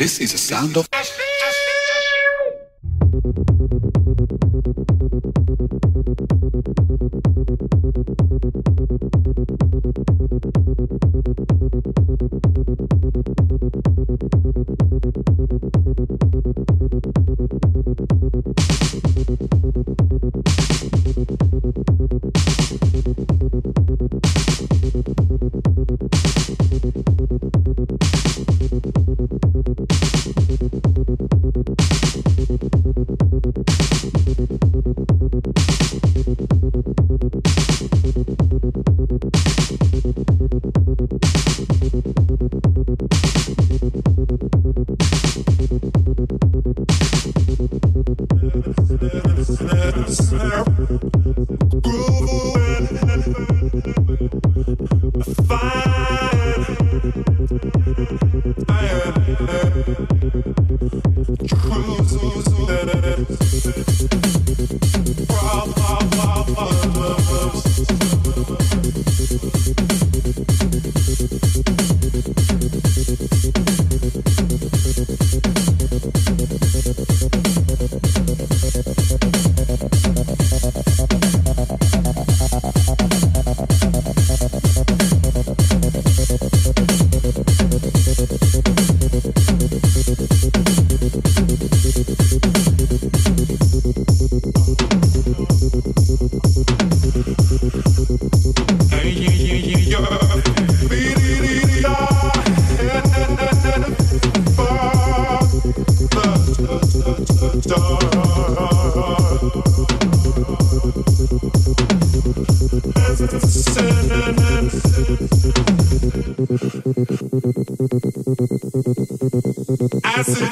This is a sound of. Acid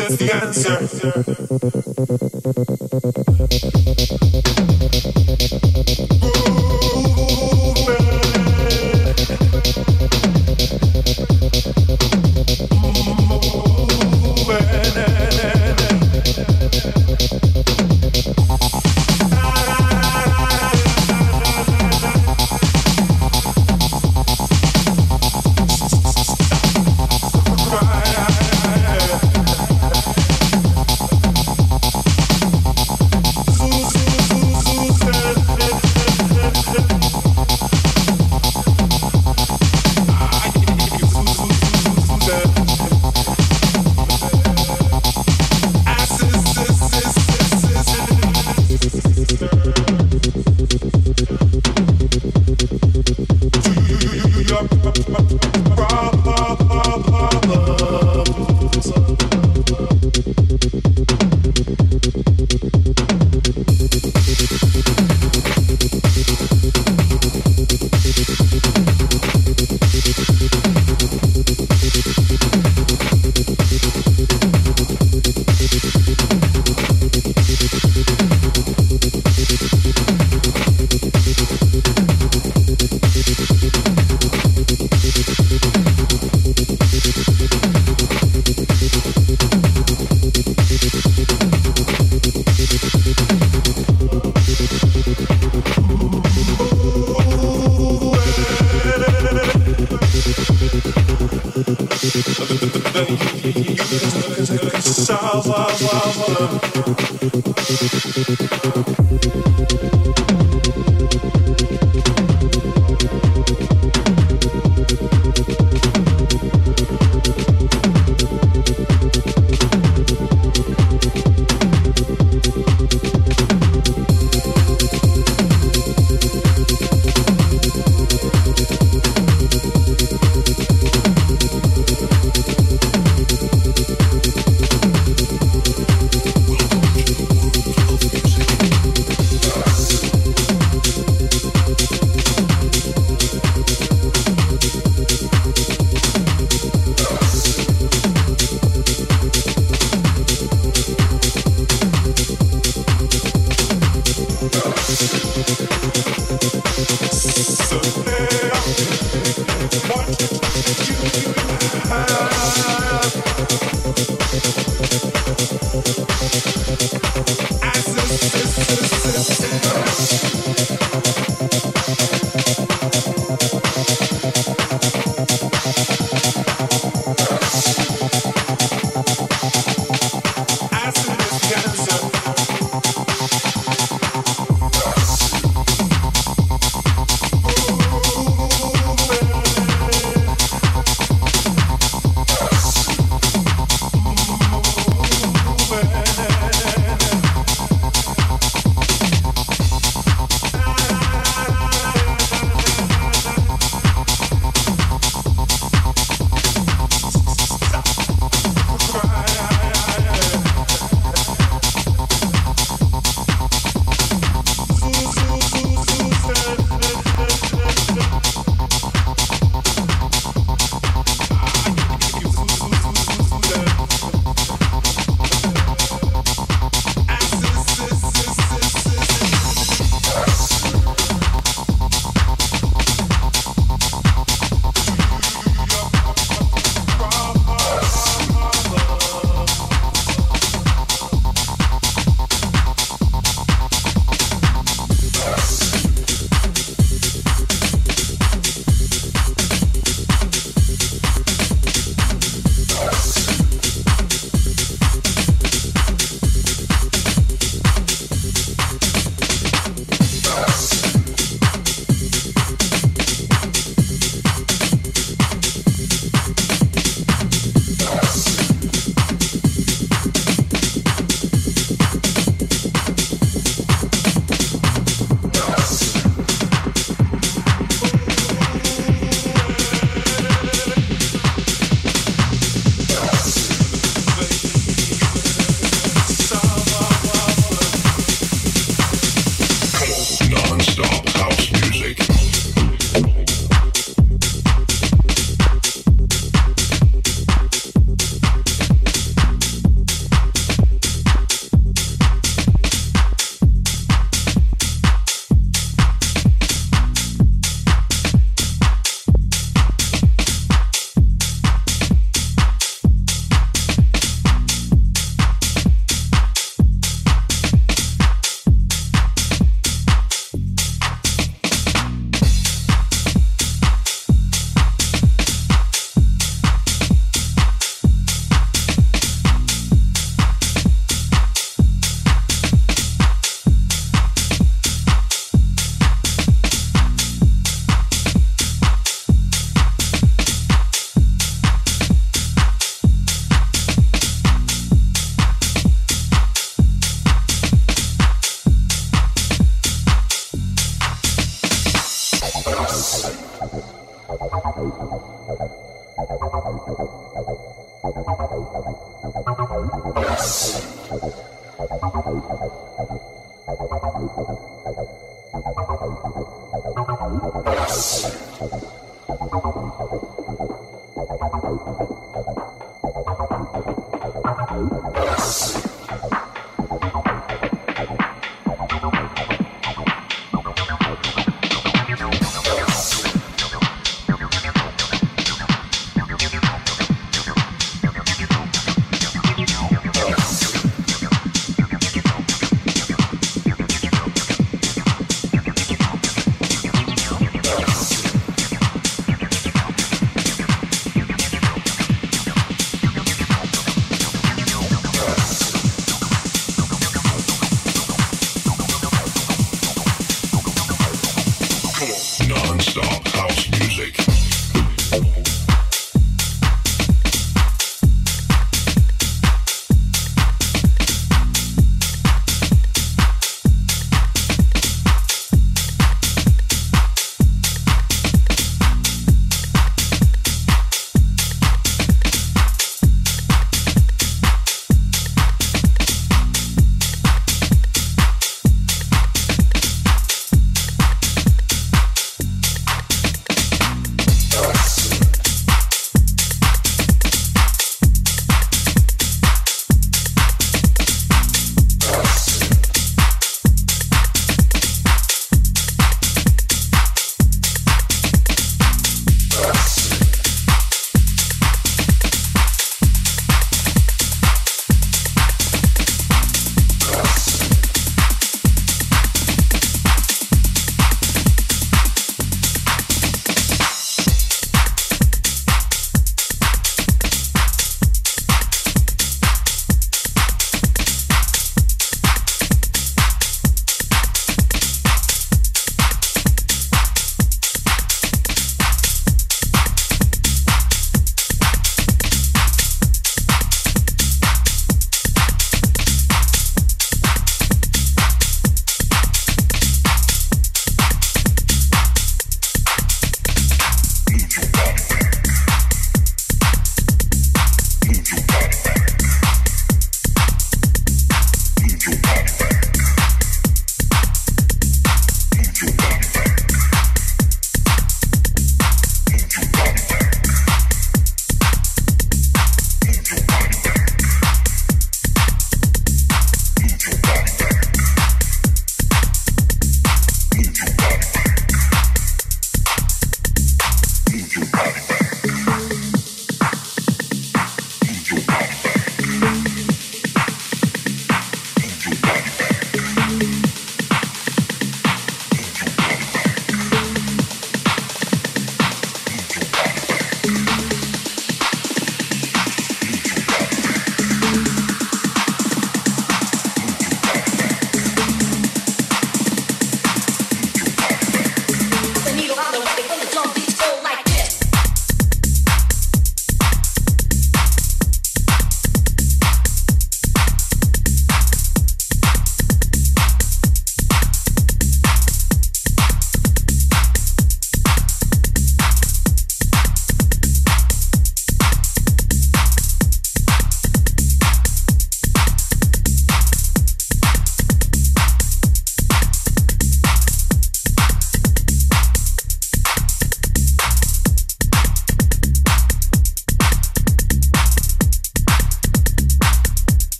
is the answer. love, love, love.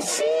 Bye.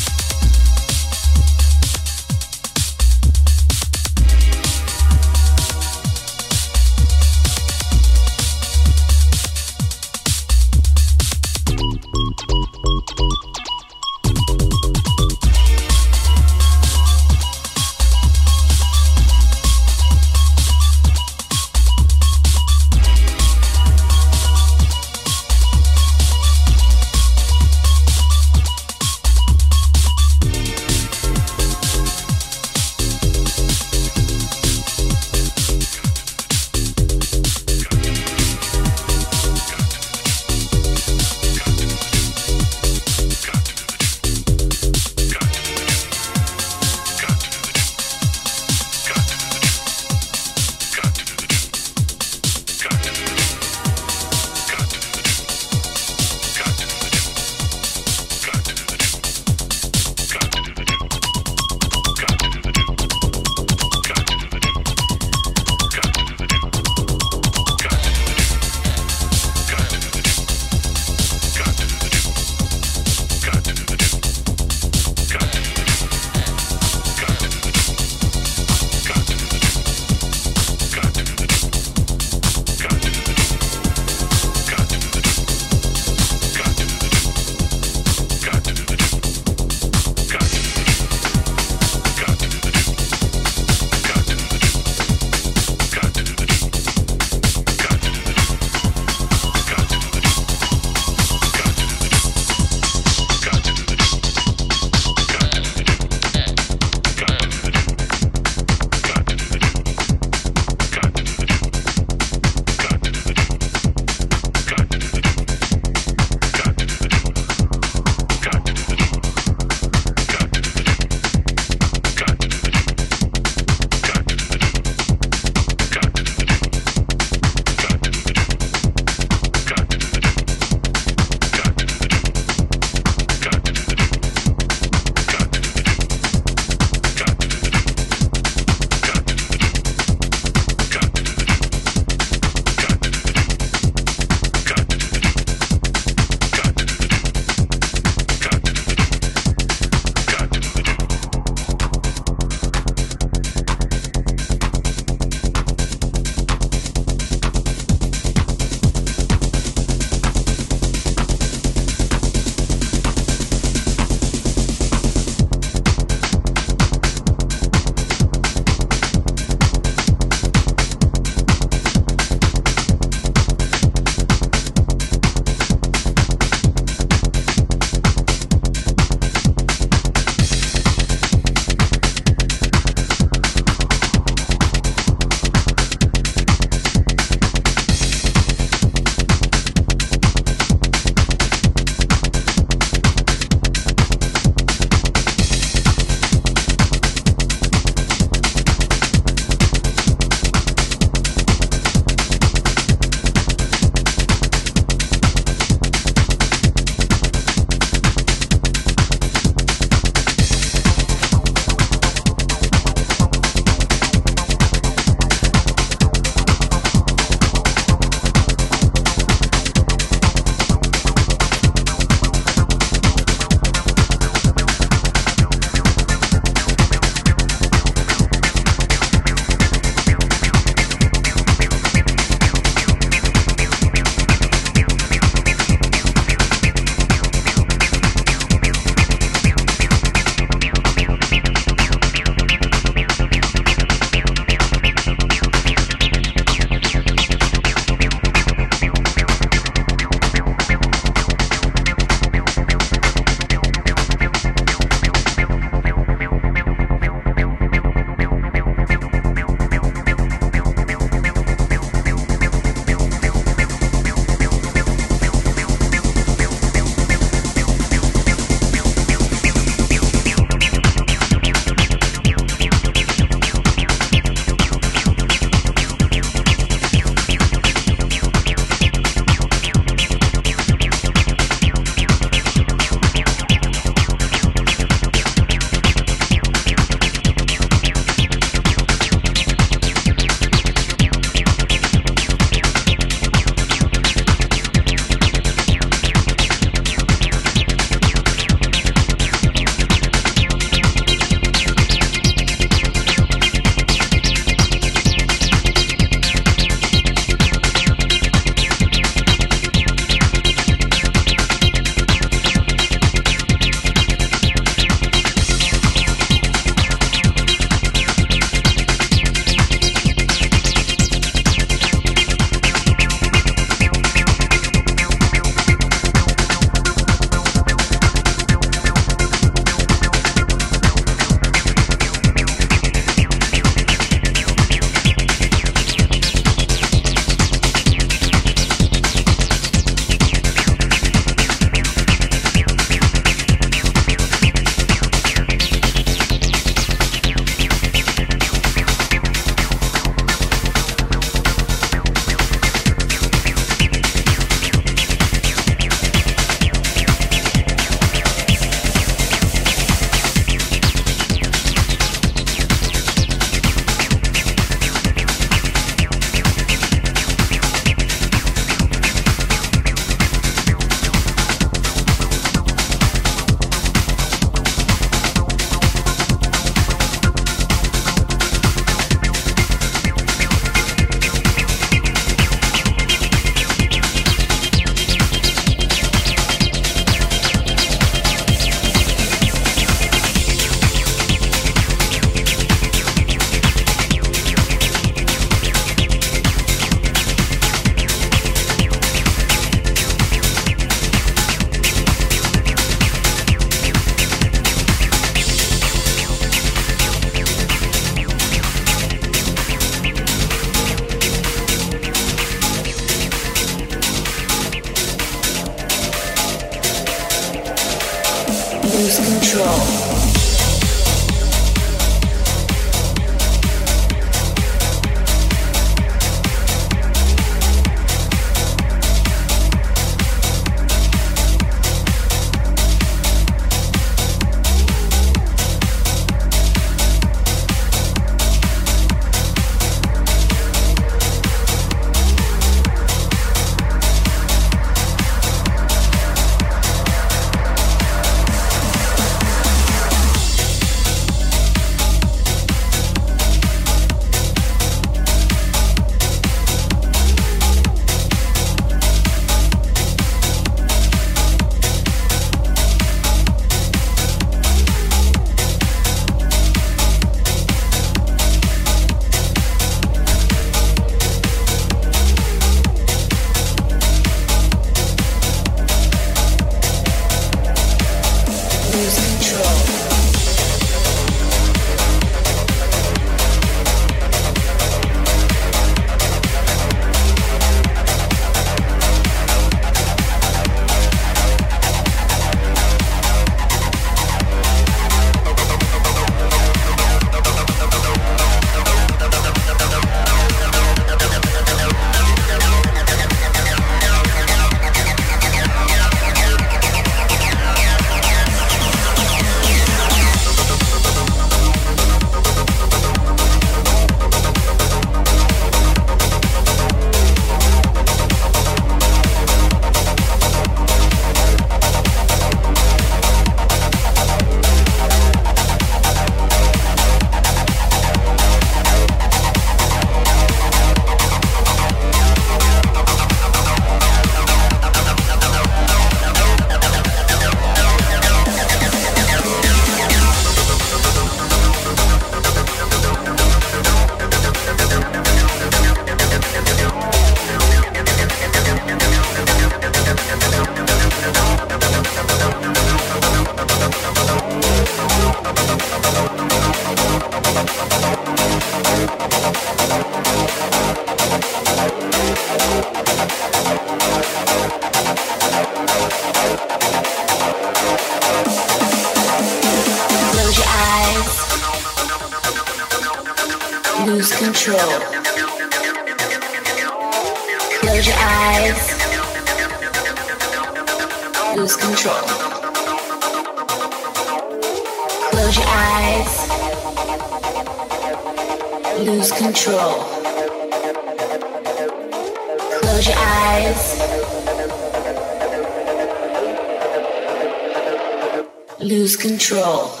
lose control.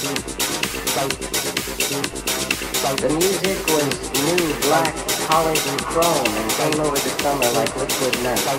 Like the music was new black, polished and chrome and came over the summer like liquid metal.